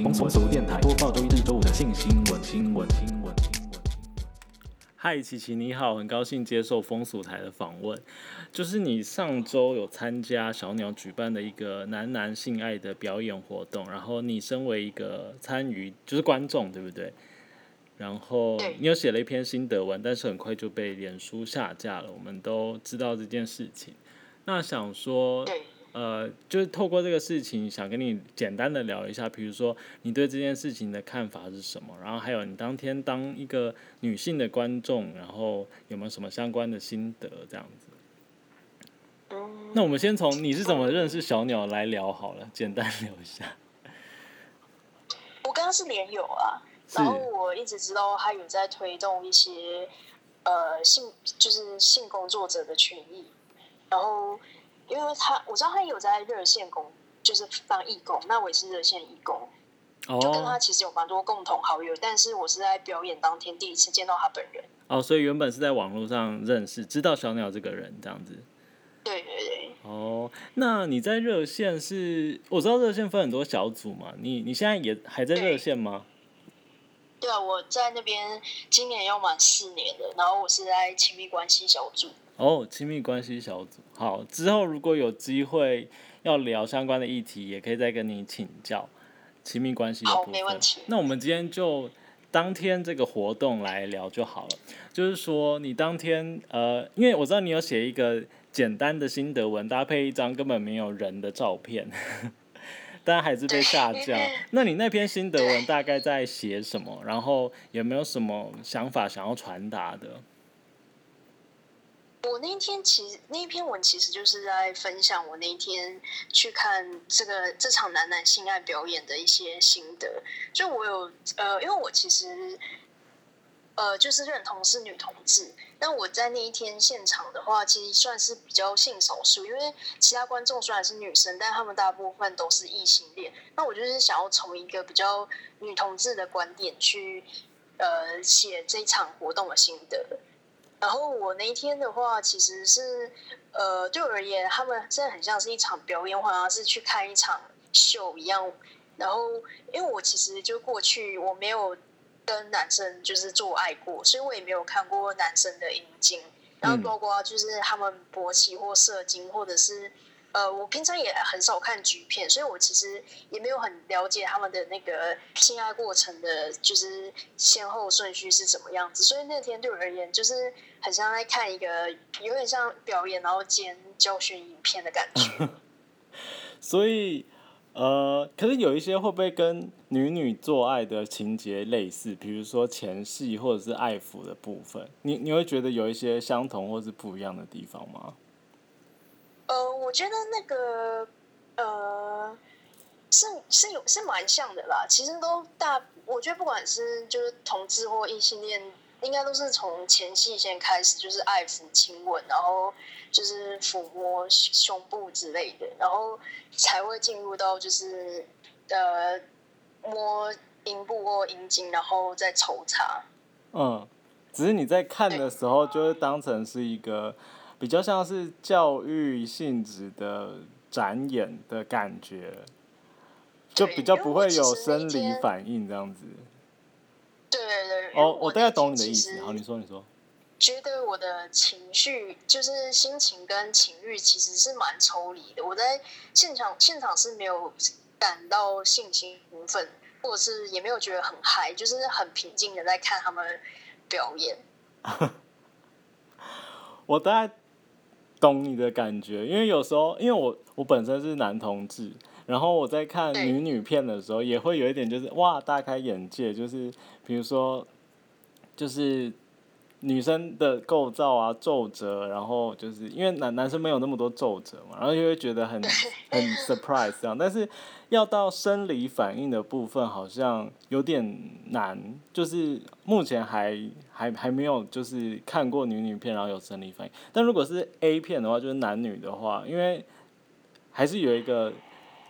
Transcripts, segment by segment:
新闻，风俗电台播报周一至周五的性新闻，新闻，新闻，新闻。嗨，琪琪你好，很高兴接受风俗台的访问。就是你上周有参加小鸟举办的一个男男性爱的表演活动，然后你身为一个参与，就是观众，对不对？然后你有写了一篇心得文，但是很快就被脸书下架了。我们都知道这件事情。那想说，对，呃，就是透过这个事情，想跟你简单的聊一下，比如说你对这件事情的看法是什么，然后还有你当天当一个女性的观众，然后有没有什么相关的心得这样子？嗯，那我们先从你是怎么认识小鸟来聊好了，简单聊一下。我刚刚是连友啊，然后我一直知道他有在推动一些呃性就是性工作者的权益，然后因为他我知道他有在热线工，就是当义工，那我也是热线义工，就跟他哦其实有蛮多共同好友，但是我是在表演当天第一次见到他本人。哦，所以原本是在网络上认识，知道小鸟这个人这样子。对对对，哦，那你在热线是？我知道热线分很多小组嘛，你你现在也还在热线吗？对啊，我在那边今年要满四年了，然后我是在亲密关系小组。哦，亲密关系小组。好，之后如果有机会要聊相关的议题，也可以再跟你请教亲密关系的好部分。没问题那我们今天就当天这个活动来聊就好了。就是说，你当天呃，因为我知道你有写一个简单的心得文，搭配一张根本没有人的照片，但还是被下 架。那你那篇心得文大概在写什么？然后有没有什么想法想要传达的？我那一天其实那一篇文其实就是在分享我那一天去看这个这场男男性爱表演的一些心得。就我有呃，因为我其实呃就是认同是女同志，但我在那一天现场的话，其实算是比较性少数，因为其他观众虽然是女生，但他们大部分都是异性恋。那我就是想要从一个比较女同志的观点去呃写这场活动的心得。然后我那一天的话，其实是呃，对我而言，他们真的很像是一场表演，好像是去看一场秀一样。然后，因为我其实就过去我没有跟男生就是做爱过，所以我也没有看过男生的阴茎，然后嗯包括就是他们勃起或射精，或者是呃，我平常也很少看剧片，所以我其实也没有很了解他们的那个性爱过程的，就是先后顺序是怎么样子。所以那天对我而言，就是很像在看一个有点像表演，然后兼教学影片的感觉。所以，呃，可是有一些会不会跟女女做爱的情节类似？比如说前戏或者是爱抚的部分，你你会觉得有一些相同或是不一样的地方吗？呃，我觉得那个呃是是有是蛮像的啦。其实都大，我觉得不管是就是同志或异性恋，应该都是从前戏先开始，就是爱抚、亲吻，然后就是抚摸胸部之类的，然后才会进入到就是呃摸阴部或阴茎，然后再抽插。嗯，只是你在看的时候，就会当成是一个比较像是教育性质的展演的感觉，就比较不会有生理反应这样子。对对对。哦，我大概懂你的意思。好，你说，你说。觉得我的情绪就是心情跟情欲其实是蛮抽离的。我在现场现场是没有感到性兴奋，或者是也没有觉得很嗨，就是很平静的在看他们表演。我大概懂你的感觉，因为有时候，因为我我本身是男同志，然后我在看女女片的时候，也会有一点就是哇大开眼界，就是比如说就是女生的构造啊皱褶，然后就是因为男男生没有那么多皱褶嘛，然后就会觉得很 很 surprise 这样，但是要到生理反应的部分好像有点难，就是目前还还还没有就是看过女女片然后有生理反应，但如果是 A 片的话，就是男女的话，因为还是有一个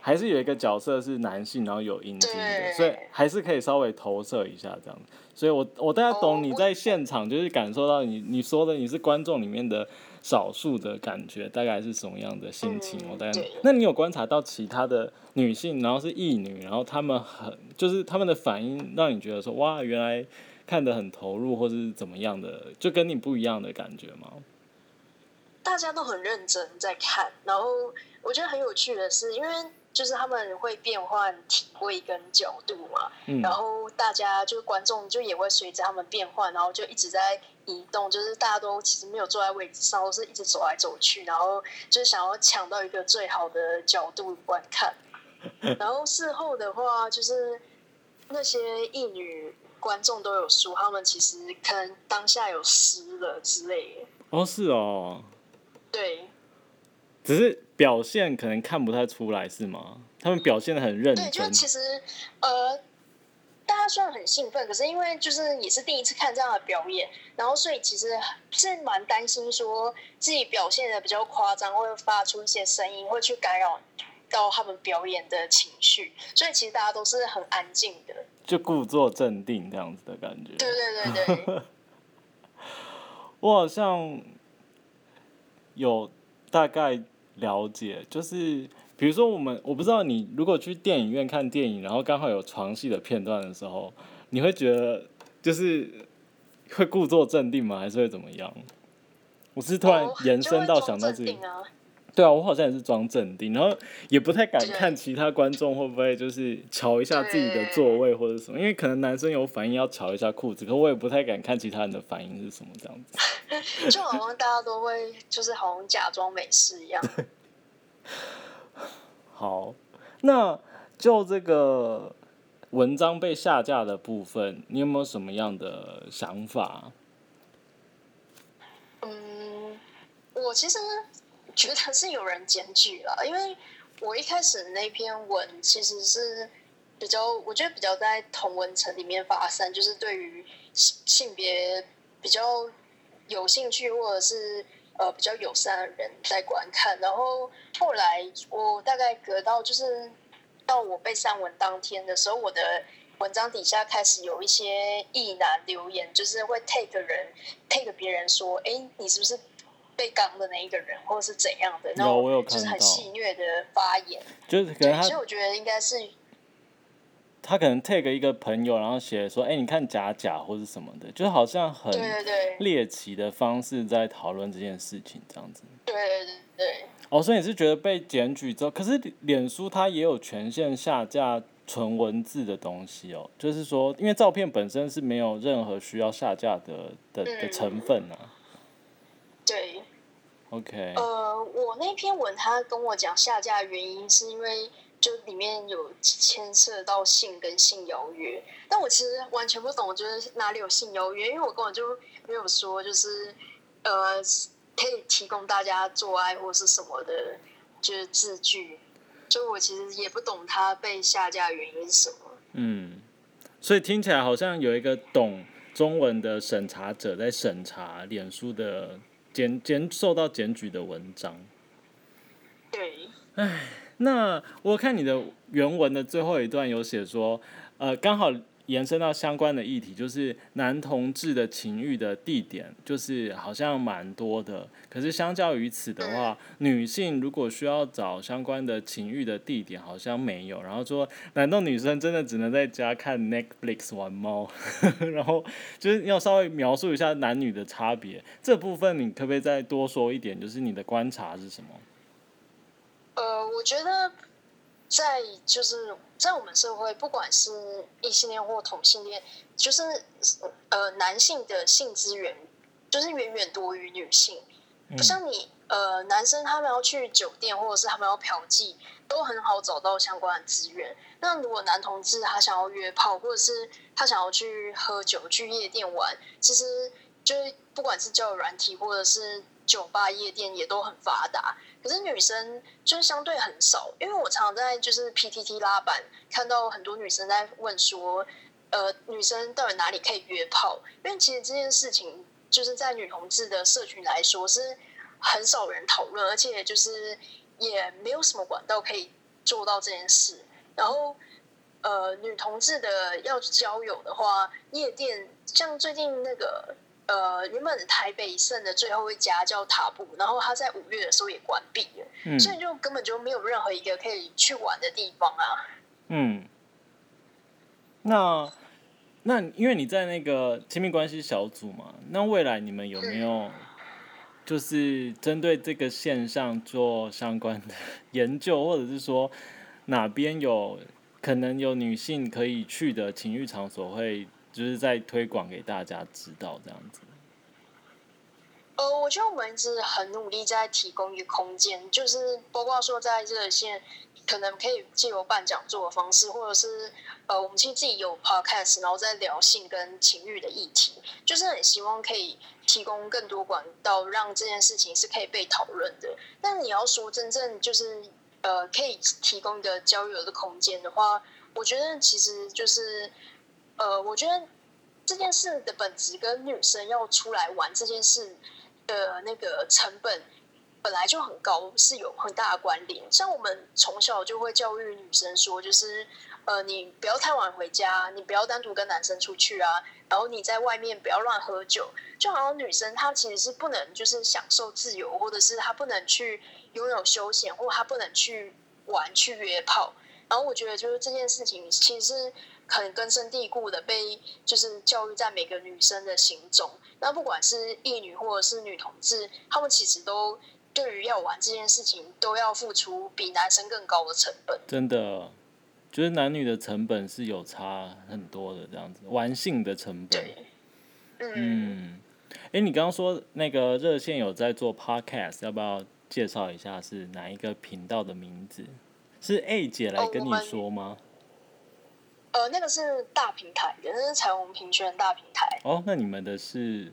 还是有一个角色是男性，然后有阴茎的，所以还是可以稍微投射一下这样子。所以我我大概哦懂你在现场就是感受到你你说的你是观众里面的少数的感觉，大概是什么样的心情？嗯我大概，那你有观察到其他的女性，然后是异女，然后她们很就是她们的反应让你觉得说哇，原来看得很投入，或是怎么样的，就跟你不一样的感觉吗？大家都很认真在看，然后我觉得很有趣的是，因为就是他们会变换体位跟角度嘛，嗯然后大家就是观众就也会随着他们变换，然后就一直在移动，就是大家都其实没有坐在位置上，都是一直走来走去，然后就是想要抢到一个最好的角度观看。然后事后的话，就是那些艺女观众都有说，他们其实可能当下有湿了之类的。哦，是哦，对，只是表现可能看不太出来，是吗？他们表现的很认真对，就是，其实呃，大家虽然很兴奋，可是因为就是也是第一次看这样的表演，然后所以其实是蛮担心说自己表现的比较夸张，会发出一些声音，会去干扰到他们表演的情绪，所以其实大家都是很安静的。就故作镇定这样子的感觉。对对对对，我好像有大概了解，就是比如说我们，我不知道你如果去电影院看电影，然后刚好有床戏的片段的时候，你会觉得就是会故作镇定吗？还是会怎么样？我是突然哦延伸到想到这里。对啊，我好像也是装镇定，然后也不太敢看其他观众会不会就是瞧一下自己的座位或者什么，因为可能男生有反应要瞧一下裤子，可我也不太敢看其他人的反应是什么这样子。就好像大家都会，就是好像假装没事一样。好，那就这个文章被下架的部分，你有没有什么样的想法？嗯，我其实觉得是有人检举了，因为我一开始那篇文其实是比较，我觉得比较在同文层里面发散，就是对于性性别比较有兴趣或者是呃比较友善的人在观看，然后后来我大概隔到就是到我被删文当天的时候，我的文章底下开始有一些异男留言，就是会 take 人 take 别人说，哎，你是不是被刚的那一个人，或者是怎样的那有我有种，就是很戏谑的发言。就是可能，他所以我觉得应该是他可能 take 一个朋友，然后写说，哎、你看假假或是什么的，就是好像很猎奇的方式在讨论这件事情这样子。对对对对。哦，所以你是觉得被检举之后，可是脸书它也有权限下架纯文字的东西哦，就是说，因为照片本身是没有任何需要下架的的的嗯成分啊。对，OK，呃，我那篇文他跟我讲下架的原因是因为就里面有牵涉到性跟性邀约，但我其实完全不懂，就是哪里有性邀约，因为我根本就没有说就是呃可以提供大家做爱或是什么的，就是字句，就我其实也不懂他被下架原因是什么。嗯，所以听起来好像有一个懂中文的审查者在审查脸书的检检受到检举的文章。对，那我看你的原文的最后一段有写说，呃，刚好延伸到相关的议题，就是男同志的情欲的地点，就是好像蛮多的。可是相较于此的话，女性如果需要找相关的情欲的地点，好像没有。然后说，难道女生真的只能在家看 Netflix 玩猫？然后就是要稍微描述一下男女的差别。这部分你可不可以再多说一点？就是你的观察是什么？呃，我觉得在就是在我们社会，不管是异性恋或同性恋，就是呃男性的性资源就是远远多于女性，不像你呃男生他们要去酒店或者是他们要嫖妓，都很好找到相关的资源。那如果男同志他想要约炮，或者是他想要去喝酒、去夜店玩，其实就是不管是交友软体或者是酒吧、夜店也都很发达。可是女生就是相对很少，因为我常常在就是 PTT 拉板看到很多女生在问说，呃，女生到底哪里可以约炮？因为其实这件事情就是在女同志的社群来说是很少人讨论，而且就是也没有什么管道可以做到这件事。然后，呃，女同志的要交友的话，夜店像最近那个。呃，原本台北盛的最后一家叫塔布，然后他在五月的时候也关闭了，所以就根本就没有任何一个可以去玩的地方啊。嗯，那那因为你在那个亲密关系小组嘛，那未来你们有没有就是针对这个现象做相关的 研究，或者是说哪边有可能有女性可以去的情欲场所会？就是在推广给大家知道这样子。呃，我觉得我们一直很努力在提供一个空间，就是包括说在热线，可能可以借由办讲座的方式，或者是呃，我们其实自己有 podcast，然后在聊性跟情欲的议题，就是很希望可以提供更多管道，让这件事情是可以被讨论的。但你要说真正就是呃，可以提供一个交友的空间的话，我觉得其实就是。呃，我觉得这件事的本质跟女生要出来玩这件事的那个成本本来就很高，是有很大的关联。像我们从小就会教育女生说，就是呃，你不要太晚回家，你不要单独跟男生出去啊，然后你在外面不要乱喝酒。就好像女生她其实是不能就是享受自由，或者是她不能去拥有休闲，或她不能去玩去约炮。然后我觉得就是这件事情其实。很根深蒂固的被就是教育在每个女生的心中，那不管是异女或者是女同志，她们其实都对于要玩这件事情都要付出比男生更高的成本。真的，就是男女的成本是有差很多的，这样子玩性的成本。嗯，哎，你刚刚说那个热线有在做 podcast，要不要介绍一下是哪一个频道的名字？是 A 姐来跟你说吗？呃，那个是大平台的，那是彩虹平权大平台。哦，那你们的是？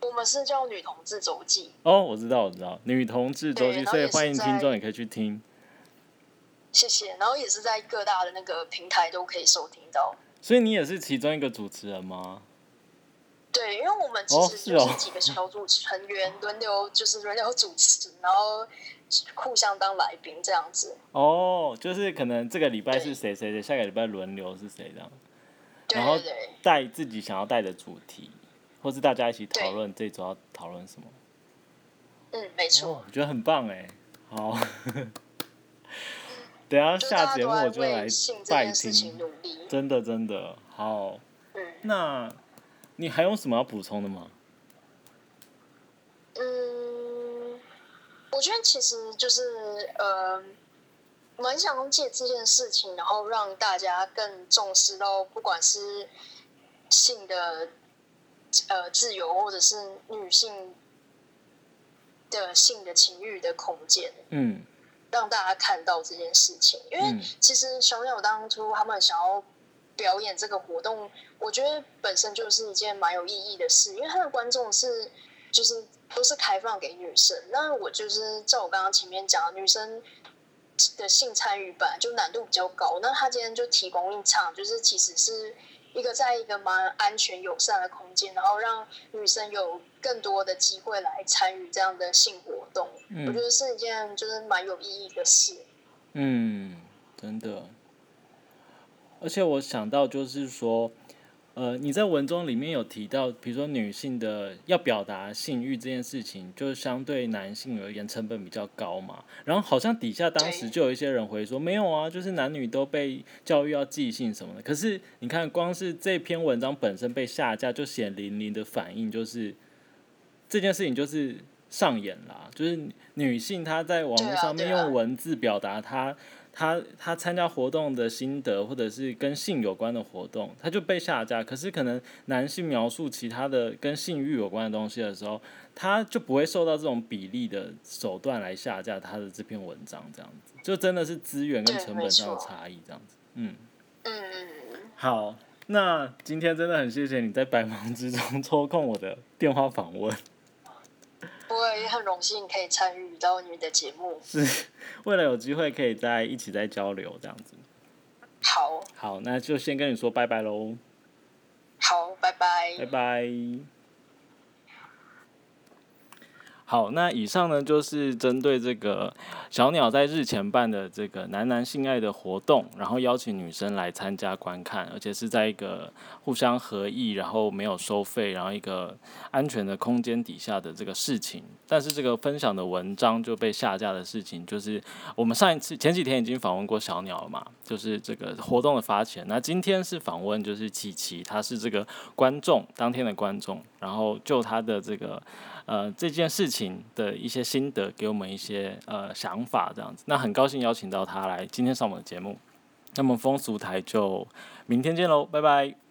我们是叫女同志周记。哦，我知道，我知道，女同志周记，所以欢迎听众也可以去听。谢谢，然后也是在各大的那个平台都可以收听到。所以你也是其中一个主持人吗？对，因为我们其实就是几个小组成员轮流，就是轮流主持，然后。互相当来宾这样子。哦，就是可能这个礼拜是谁谁谁，下个礼拜轮流是谁这样，然后带自己想要带的主题，或是大家一起讨论这周要讨论什么。嗯，没错，我觉得很棒哎，好，等下下节目我就来拜听，真的真的好。嗯，那你还有什么要补充的吗？嗯我觉得其实就是呃，蛮想借这件事情，然后让大家更重视到，不管是性的呃自由，或者是女性的性的情欲的空间，嗯，让大家看到这件事情。因为其实熊友当初他们想要表演这个活动，我觉得本身就是一件蛮有意义的事，因为他的观众是就是。都是开放给女生，那我就是照我刚刚前面讲，女生的性参与本来就难度比较高，那他今天就提供一场，就是其实是一个在一个蛮安全友善的空间，然后让女生有更多的机会来参与这样的性活动，我觉得是一件就是蛮有意义的事。嗯，真的，而且我想到就是说。呃，你在文中里面有提到，比如说女性的要表达性欲这件事情，就是相对男性而言成本比较高嘛。然后好像底下当时就有一些人回说，没有啊，就是男女都被教育要记性什么的。可是你看，光是这篇文章本身被下架，就显淋淋的反应，就是这件事情就是上演啦，就是女性她在网络上面用文字表达她。他他参加活动的心得，或者是跟性有关的活动，他就被下架。可是可能男性描述其他的跟性欲有关的东西的时候，他就不会受到这种比例的手段来下架他的这篇文章，这样子就真的是资源跟成本上的差异，这样子。嗯嗯好，那今天真的很谢谢你在百忙之中 抽空我的电话访问。我也很荣幸可以参与到你的节目，是为了有机会可以在一起再交流这样子。好，好，那就先跟你说拜拜喽。好，拜拜，拜拜。好，那以上呢就是针对这个小鸟在日前办的这个男男性爱的活动，然后邀请女生来参加观看，而且是在一个互相合意，然后没有收费，然后一个安全的空间底下的这个事情。但是这个分享的文章就被下架的事情，就是我们上一次前几天已经访问过小鸟了嘛，就是这个活动的发起人。那今天是访问就是琪琪，他是这个观众，当天的观众，然后就他的这个。呃，这件事情的一些心得，给我们一些呃想想法，这样子。那很高兴邀请到他来今天上我们的节目。那么风俗台就明天见喽，拜拜。